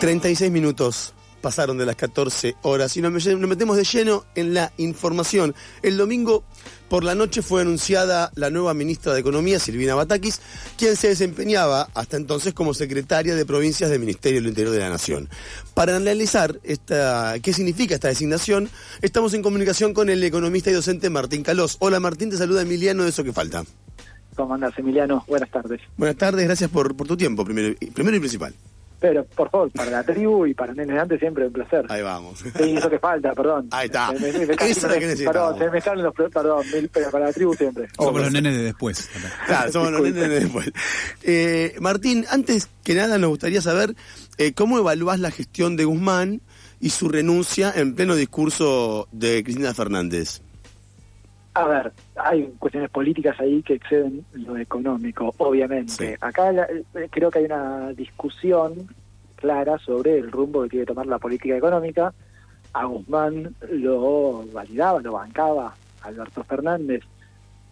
36 minutos pasaron de las 14 horas y nos metemos de lleno en la información. El domingo por la noche fue anunciada la nueva ministra de Economía, Silvina Batakis, quien se desempeñaba hasta entonces como secretaria de provincias del Ministerio del Interior de la Nación. Para analizar esta, qué significa esta designación, estamos en comunicación con el economista y docente Martín Calós. Hola Martín, te saluda Emiliano de Eso que falta. ¿Cómo andás, Emiliano? Buenas tardes. Buenas tardes, gracias por, por tu tiempo, primero, primero y principal. Pero, por favor, para la tribu y para Nenes Antes siempre un placer. Ahí vamos. Sí, eso que falta, perdón. Ahí está. Me, me, me, Esa es que Perdón, se me salen los perdón, pero para la tribu siempre. Somos los nenes de después. Claro, somos los nenes de después. Eh, Martín, antes que nada nos gustaría saber eh, cómo evaluás la gestión de Guzmán y su renuncia en pleno discurso de Cristina Fernández. A ver, hay cuestiones políticas ahí que exceden lo económico, obviamente. Acá eh, creo que hay una discusión clara sobre el rumbo que tiene que tomar la política económica. A Guzmán lo validaba, lo bancaba Alberto Fernández,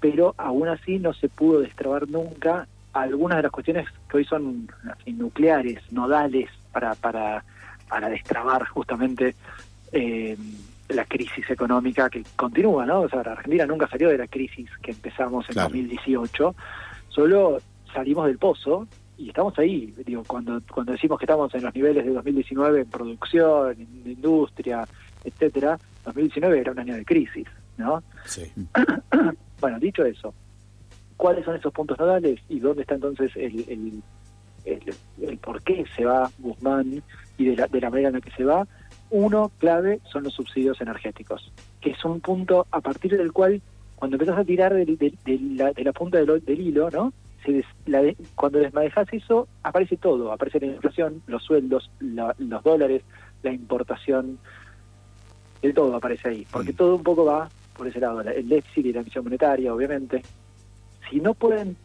pero aún así no se pudo destrabar nunca algunas de las cuestiones que hoy son nucleares, nodales, para, para, para destrabar justamente eh, la crisis económica que continúa, ¿no? O sea, Argentina nunca salió de la crisis que empezamos en 2018, solo salimos del pozo y estamos ahí. Digo, cuando cuando decimos que estamos en los niveles de 2019 en producción, en industria, etcétera, 2019 era un año de crisis, ¿no? Sí. bueno, dicho eso, ¿cuáles son esos puntos nodales y dónde está entonces el, el, el, el por qué se va Guzmán y de la, de la manera en la que se va? Uno clave son los subsidios energéticos, que es un punto a partir del cual, cuando empezás a tirar de, la, de la, punta del, hilo, ¿no? Se la cuando desmadejas eso, aparece todo. Aparece la inflación, los sueldos, los dólares, la importación, de todo aparece ahí. Porque mm. todo un poco va por ese lado. El déficit y la emisión monetaria, obviamente. Si no pueden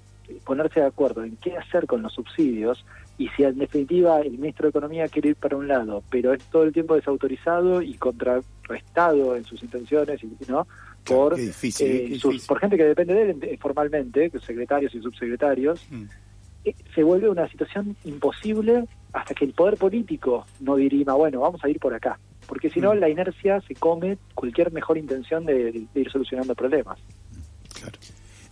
ponerse de acuerdo en qué hacer con los subsidios y si en definitiva el ministro de Economía quiere ir para un lado, pero es todo el tiempo desautorizado y contrarrestado en sus intenciones, ¿no? Por, eh, por gente que depende de él eh, formalmente, secretarios y subsecretarios, mm. eh, se vuelve una situación imposible hasta que el poder político no dirima, bueno, vamos a ir por acá, porque si no mm. la inercia se come cualquier mejor intención de, de ir solucionando problemas. Claro.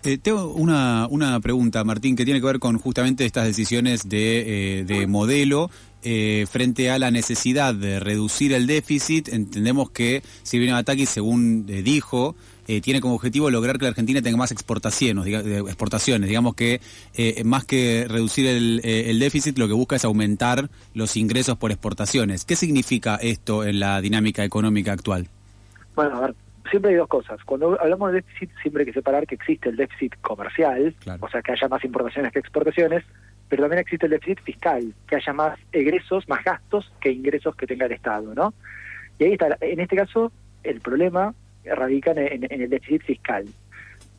Eh, tengo una, una pregunta, Martín, que tiene que ver con justamente estas decisiones de, eh, modelo eh, frente a la necesidad de reducir el déficit. Entendemos que si viene Ataki, según dijo, tiene como objetivo lograr que la Argentina tenga más exportaciones, exportaciones. Digamos que más que reducir el, el, déficit, lo que busca es aumentar los ingresos por exportaciones. ¿Qué significa esto en la dinámica económica actual? Bueno, a ver, siempre hay dos cosas. Cuando hablamos de déficit, siempre hay que separar que existe el déficit comercial, o sea, que haya más importaciones que exportaciones, pero también existe el déficit fiscal, que haya más egresos, más gastos que ingresos que tenga el Estado, ¿no? Y ahí está, en este caso, el problema radica en, el déficit fiscal.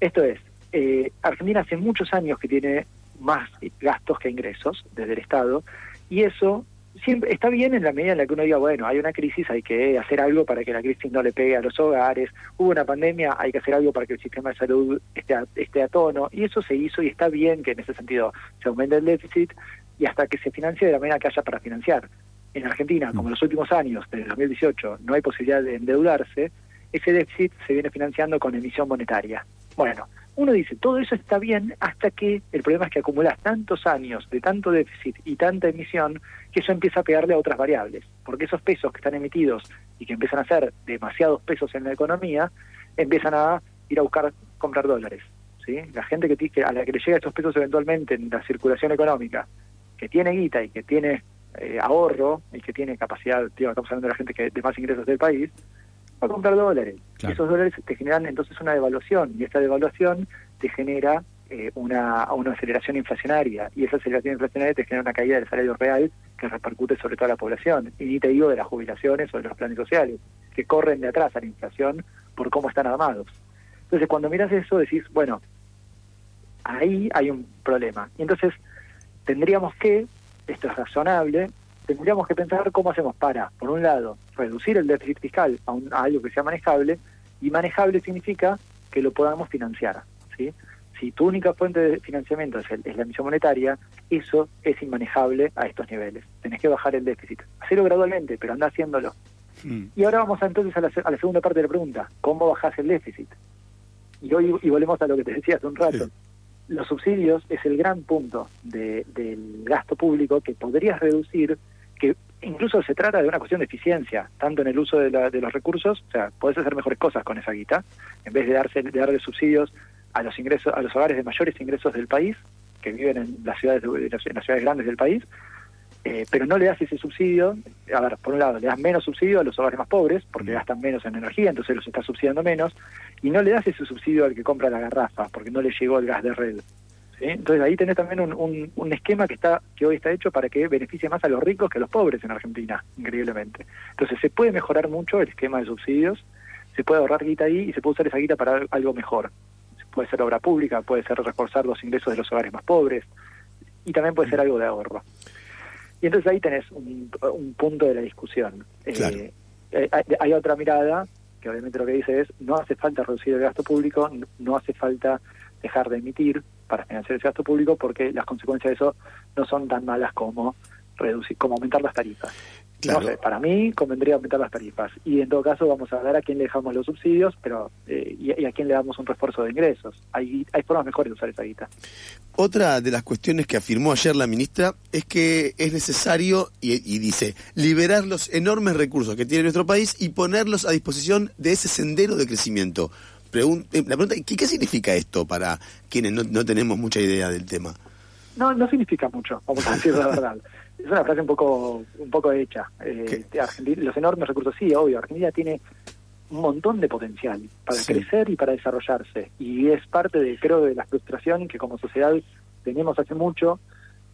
Esto es, eh, Argentina hace muchos años que tiene más gastos que ingresos desde el Estado, y eso siempre está bien en la medida en la que uno diga, bueno, hay una crisis, hay que hacer algo para que la crisis no le pegue a los hogares, hubo una pandemia, hay que hacer algo para que el sistema de salud esté a, esté a tono, y eso se hizo y está bien que en ese sentido se aumente el déficit y hasta que se financie de la manera que haya para financiar. En Argentina, como en los últimos años, desde 2018, no hay posibilidad de endeudarse, ese déficit se viene financiando con emisión monetaria. Bueno, uno dice, todo eso está bien hasta que el problema es que acumulas tantos años de tanto déficit y tanta emisión que eso empieza a pegarle a otras variables, porque esos pesos que están emitidos y que empiezan a ser demasiados pesos en la economía, empiezan a ir a buscar comprar dólares. ¿sí? La gente que, a la que le llega estos pesos eventualmente en la circulación económica, que tiene guita y que tiene eh, ahorro y que tiene capacidad, estamos hablando de la gente que de más ingresos del país, a comprar dólares. Y esos dólares te generan entonces una devaluación, y esta devaluación te genera eh, una, una aceleración inflacionaria, y esa aceleración inflacionaria te genera una caída del salario real que repercute sobre toda la población. Y ni te digo de las jubilaciones o de los planes sociales, que corren de atrás a la inflación por cómo están armados. Entonces, cuando miras eso, decís, bueno, ahí hay un problema. Y entonces, tendríamos que, esto es razonable, tendríamos que pensar cómo hacemos para, por un lado, reducir el déficit fiscal a, un, algo que sea manejable, y manejable significa que lo podamos financiar. ¿sí? si tu única fuente de financiamiento es, la emisión monetaria, eso es inmanejable a estos niveles. Tenés que bajar el déficit. Hacerlo gradualmente, pero anda haciéndolo. Hmm. Y ahora vamos entonces a la, segunda parte de la pregunta. ¿Cómo bajás el déficit? Y hoy y volvemos a lo que te decía hace un rato. Los subsidios es el gran punto del gasto público que podrías reducir, que incluso se trata de una cuestión de eficiencia, tanto en el uso de, los recursos, o sea, podés hacer mejores cosas con esa guita, en vez de, darse, de darle subsidios a los ingresos, a los hogares de mayores ingresos del país, que viven en las ciudades, en las ciudades grandes del país, eh, pero no le das ese subsidio, a ver, por un lado, le das menos subsidio a los hogares más pobres, porque mm. gastan menos en energía, entonces los está subsidiando menos, y no le das ese subsidio al que compra la garrafa, porque no le llegó el gas de red. Entonces ahí tenés también un, un, esquema que está que hoy está hecho para que beneficie más a los ricos que a los pobres en Argentina, increíblemente. Entonces se puede mejorar mucho el esquema de subsidios, se puede ahorrar guita ahí y se puede usar esa guita para algo mejor. Puede ser obra pública, puede ser reforzar los ingresos de los hogares más pobres y también puede ser algo de ahorro. Y entonces ahí tenés un, punto de la discusión. Eh, eh, hay, otra mirada que obviamente lo que dice es no hace falta reducir el gasto público, no hace falta dejar de emitir para financiar el gasto público porque las consecuencias de eso no son tan malas como reducir, como aumentar las tarifas. No sé, para mí convendría aumentar las tarifas. Y en todo caso vamos a ver a quién le dejamos los subsidios pero eh, y, a quién le damos un refuerzo de ingresos. Hay, hay formas mejores de usar esa guita. Otra de las cuestiones que afirmó ayer la ministra es que es necesario, y, dice, liberar los enormes recursos que tiene nuestro país y ponerlos a disposición de ese sendero de crecimiento. Eh, la pregunta, ¿qué, ¿qué significa esto para quienes no, no tenemos mucha idea del tema? No, no significa mucho, vamos a decir la verdad es una frase un poco un poco hecha. Eh, los enormes recursos, sí, obvio, Argentina tiene un montón de potencial para crecer y para desarrollarse. Y es parte, de creo, de la frustración que como sociedad tenemos hace mucho,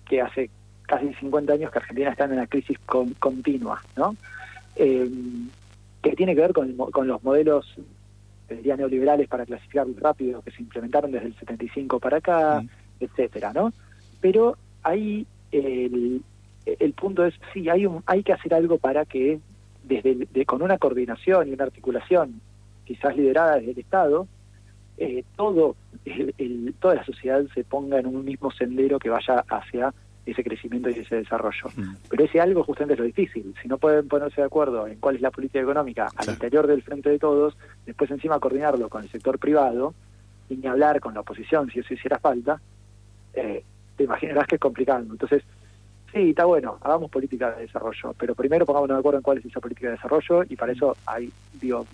que hace casi 50 años que Argentina está en una crisis continua, ¿no? Eh, que tiene que ver con, con los modelos diría neoliberales para clasificar rápido que se implementaron desde el 75 para acá, etcétera, ¿no? Pero ahí el, el punto es, sí, hay, un, hay que hacer algo para que, desde con una coordinación y una articulación, quizás liderada desde el Estado, eh, todo el, toda la sociedad se ponga en un mismo sendero que vaya hacia ese crecimiento y ese desarrollo. Mm. Pero ese algo justamente es lo difícil. Si no pueden ponerse de acuerdo en cuál es la política económica al interior del frente de todos, después encima coordinarlo con el sector privado y ni hablar con la oposición si eso hiciera falta, eh, te imaginarás que es complicado. Entonces, Sí, está bueno, hagamos política de desarrollo, pero primero pongámonos de acuerdo en cuál es esa política de desarrollo y para eso hay, digo,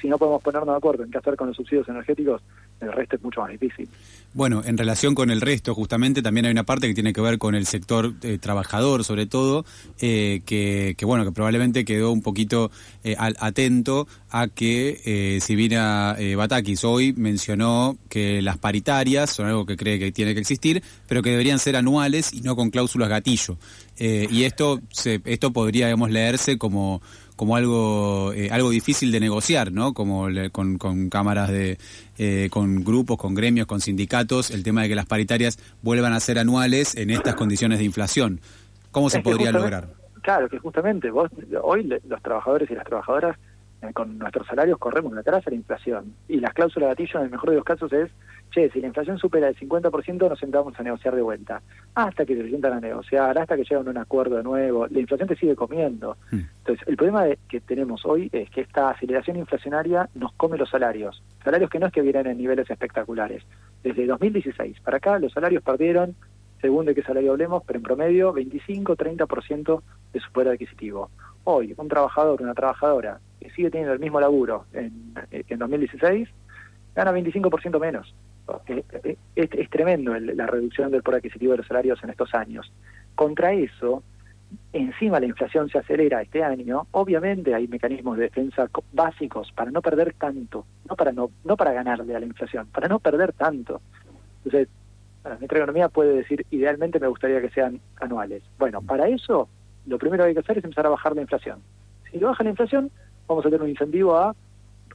si no podemos ponernos de acuerdo en qué hacer con los subsidios energéticos, el resto es mucho más difícil. Bueno, en relación con el resto, justamente, también hay una parte que tiene que ver con el sector eh, trabajador, sobre todo, eh, que, bueno, que probablemente quedó un poquito eh, atento a que si viene Batakis hoy mencionó que las paritarias son algo que cree que tiene que existir, pero que deberían ser anuales y no con cláusulas gatillo. y esto, se, esto podría, digamos, leerse como como algo eh, algo difícil de negociar, ¿no? Como con, con, cámaras de eh, con grupos, con gremios, con sindicatos, el tema de que las paritarias vuelvan a ser anuales en estas condiciones de inflación. ¿Cómo se podría lograr? Claro, que justamente vos hoy los trabajadores y las trabajadoras eh, con nuestros salarios corremos atrás a la inflación y las cláusulas de gatillo en el mejor de los casos es che, si la inflación supera el 50%, nos sentamos a negociar de vuelta. Hasta que se sientan a negociar, hasta que llegan a un acuerdo de nuevo. La inflación te sigue comiendo. Hmm. Entonces, el problema que tenemos hoy es que esta aceleración inflacionaria nos come los salarios. Salarios que no es que vienen en niveles espectaculares. Desde 2016 para acá, los salarios perdieron, según de qué salario hablemos, pero en promedio 25-30% de su poder adquisitivo. Hoy, un trabajador, una trabajadora que sigue teniendo el mismo laburo en, en 2016, gana 25% menos. Eh, eh, es, tremendo la reducción del poder adquisitivo de los salarios en estos años. Contra eso, encima la inflación se acelera este año, obviamente hay mecanismos de defensa básicos para no perder tanto, no para no, no para ganarle a la inflación, para no perder tanto. Entonces, nuestra economía puede decir, idealmente me gustaría que sean anuales. Bueno, para eso, lo primero que hay que hacer es empezar a bajar la inflación. Si baja la inflación, vamos a tener un incentivo a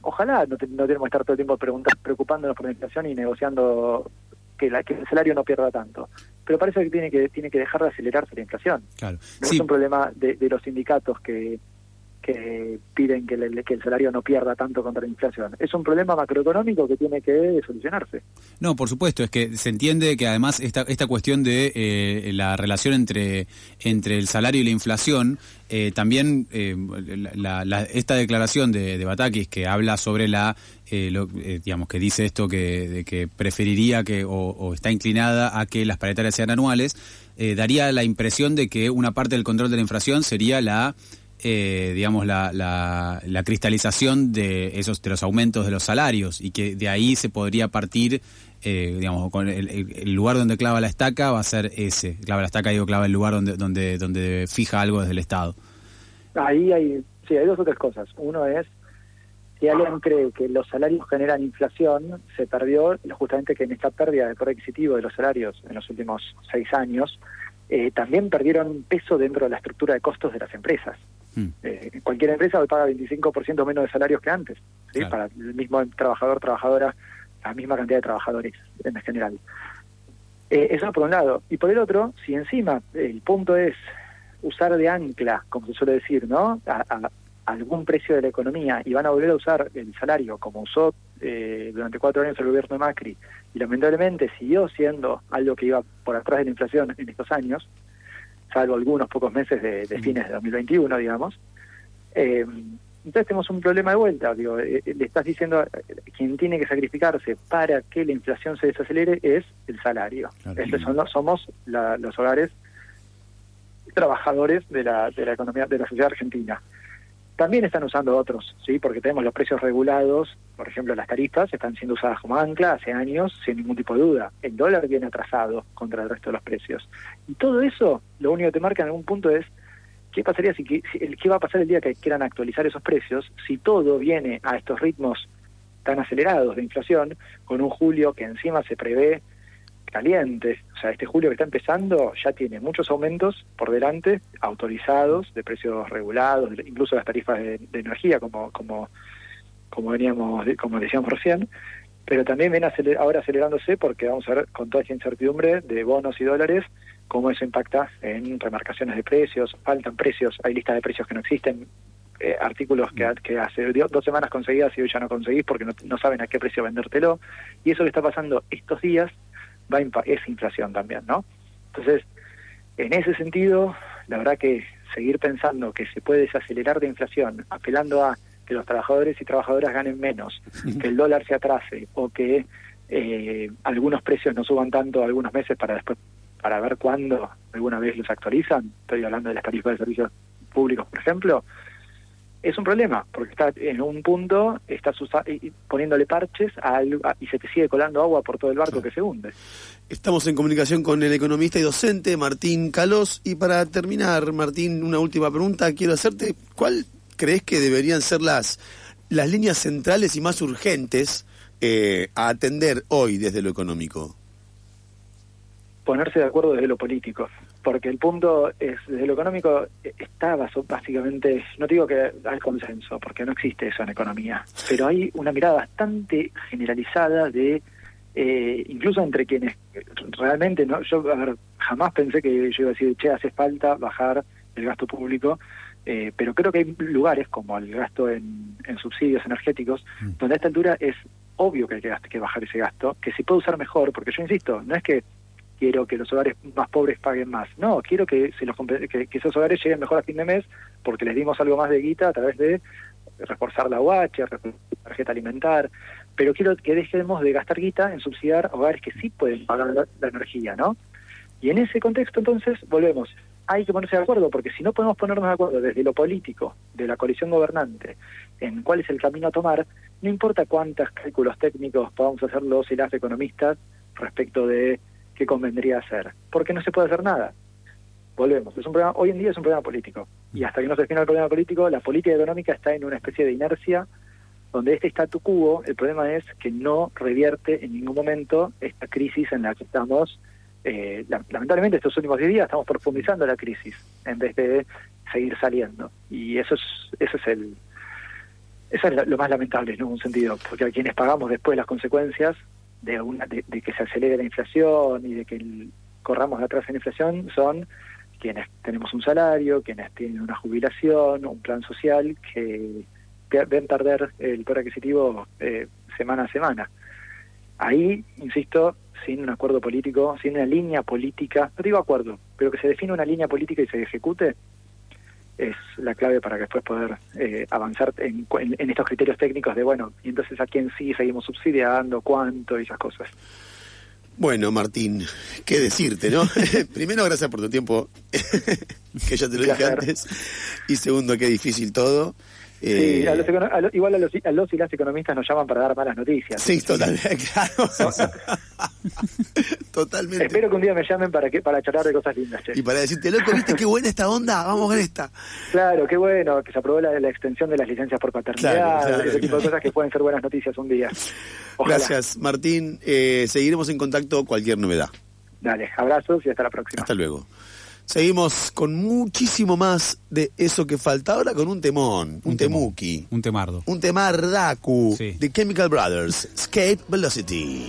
ojalá no, tenemos que estar todo el tiempo preocupándonos por la inflación y negociando que, la, que el salario no pierda tanto. Pero parece que tiene que tiene que dejar de acelerarse la inflación. Claro. No es un problema de, los sindicatos que, que piden que, que, el salario no pierda tanto contra la inflación. Es un problema macroeconómico que tiene que solucionarse. No, por supuesto, es que se entiende que además esta, esta cuestión de eh, la relación entre, entre el salario y la inflación, eh, también eh, esta declaración de, de, Batakis que habla sobre la, digamos, que dice esto que, preferiría que, o, está inclinada a que las paritarias sean anuales, daría la impresión de que una parte del control de la inflación sería la eh, digamos, la, la, cristalización de esos de los aumentos de los salarios y que de ahí se podría partir, eh, digamos, con el, lugar donde clava la estaca va a ser ese. Clava la estaca, digo, clava el lugar donde, donde, donde fija algo desde el Estado. Ahí hay, sí, hay dos o tres cosas. Uno es, si alguien cree que los salarios generan inflación, se perdió justamente que en esta pérdida de poder adquisitivo de los salarios en los últimos seis años, eh, también perdieron peso dentro de la estructura de costos de las empresas. Mm. Eh, cualquier empresa hoy paga 25% menos de salarios que antes, para el mismo trabajador, trabajadora, la misma cantidad de trabajadores en general. Eh, eso por un lado. Y por el otro, si encima el punto es usar de ancla, como se suele decir, ¿no? A, algún precio de la economía y van a volver a usar el salario como usó eh, durante cuatro años el gobierno de Macri y lamentablemente siguió siendo algo que iba por atrás de la inflación en estos años, salvo algunos pocos meses de, fines de 2021, digamos. Eh, entonces tenemos un problema de vuelta, digo, eh, eh, le estás diciendo a quien tiene que sacrificarse para que la inflación se desacelere es el salario. Estos son los, somos los hogares trabajadores de la, de la economía de la sociedad argentina. También están usando otros, sí, porque tenemos los precios regulados, por ejemplo, las tarifas están siendo usadas como ancla hace años sin ningún tipo de duda. El dólar viene atrasado contra el resto de los precios. Y todo eso, lo único que te marca en algún punto es qué pasaría si, qué va a pasar el día que quieran actualizar esos precios si todo viene a estos ritmos tan acelerados de inflación con un julio que encima se prevé caliente. O sea, este julio que está empezando ya tiene muchos aumentos por delante, autorizados, de precios regulados, incluso las tarifas de, energía, como, como, como veníamos, como decíamos recién, pero también viene ahora acelerándose porque vamos a ver con toda esta incertidumbre de bonos y dólares cómo eso impacta en remarcaciones de precios, faltan precios, hay listas de precios que no existen, eh, artículos que, que, hace dos semanas conseguías y hoy ya no conseguís porque no, no, saben a qué precio vendértelo. Y eso que está pasando estos días va es inflación también, ¿no? Entonces, en ese sentido, la verdad que seguir pensando que se puede desacelerar de inflación, apelando a que los trabajadores y trabajadoras ganen menos, que el dólar se atrase o que eh, algunos precios no suban tanto algunos meses para después para ver cuándo alguna vez los actualizan, estoy hablando de las tarifas de servicios públicos, por ejemplo, es un problema, porque está en un punto, estás poniéndole parches a, y se te sigue colando agua por todo el barco que se hunde. Estamos en comunicación con el economista y docente Martín Calos. Y para terminar, Martín, una última pregunta quiero hacerte. ¿Cuál crees que deberían ser las, las líneas centrales y más urgentes eh, a atender hoy desde lo económico? Ponerse de acuerdo desde lo político porque el punto es, desde lo económico, está básicamente, no digo que hay consenso, porque no existe eso en economía, pero hay una mirada bastante generalizada de, eh, incluso entre quienes realmente, no yo jamás pensé que yo iba a decir, che, hace falta bajar el gasto público, eh, pero creo que hay lugares como el gasto en, subsidios energéticos, mm. donde a esta altura es obvio que hay que, que bajar ese gasto, que se puede usar mejor, porque yo insisto, no es que quiero que los hogares más pobres paguen más. No, quiero que, se los, que, esos hogares lleguen mejor a fin de mes porque les dimos algo más de guita a través de reforzar la UH, la tarjeta alimentar, pero quiero que dejemos de gastar guita en subsidiar hogares que sí pueden pagar la, energía, ¿no? Y en ese contexto entonces volvemos, hay que ponerse de acuerdo, porque si no podemos ponernos de acuerdo desde lo político, de la coalición gobernante, en cuál es el camino a tomar, no importa cuántos cálculos técnicos podamos hacer los y las economistas respecto de que convendría hacer, porque no se puede hacer nada. Volvemos, es un problema, hoy en día es un problema político, y hasta que no se defina el problema político, la política económica está en una especie de inercia donde este statu quo, el problema es que no revierte en ningún momento esta crisis en la que estamos, eh, lamentablemente estos últimos 10 días estamos profundizando la crisis en vez de seguir saliendo. Y eso es, eso es el, eso es lo más lamentable en un sentido, porque a quienes pagamos después las consecuencias de, una, de, que se acelere la inflación y de que corramos atrás en la inflación son quienes tenemos un salario, quienes tienen una jubilación, un plan social, que ven perder el poder adquisitivo eh, semana a semana. Ahí, insisto, sin un acuerdo político, sin una línea política, no digo acuerdo, pero que se define una línea política y se ejecute, es la clave para que después poder eh, avanzar en, en, estos criterios técnicos de, bueno, y entonces a quién sí seguimos subsidiando, cuánto y esas cosas. Bueno, Martín, qué decirte, ¿no? Primero, gracias por tu tiempo, que ya te lo dije antes. Y segundo, qué difícil todo. Sí, eh, igual a los, y las economistas nos llaman para dar malas noticias. Sí, totalmente, claro. Totalmente. Espero que un día me llamen para que para charlar de cosas lindas. Y para decirte, loco, ¿viste qué buena esta onda? Vamos con esta. Claro, qué bueno, que se aprobó la, extensión de las licencias por paternidad, ese tipo de cosas que pueden ser buenas noticias un día. Gracias, Martín. Eh, seguiremos en contacto cualquier novedad. Dale, abrazos y hasta la próxima. Hasta luego. Seguimos con muchísimo más de eso que falta ahora con un temón, un, temuki. Un temardo. Un temardaku de Chemical Brothers, Escape Velocity.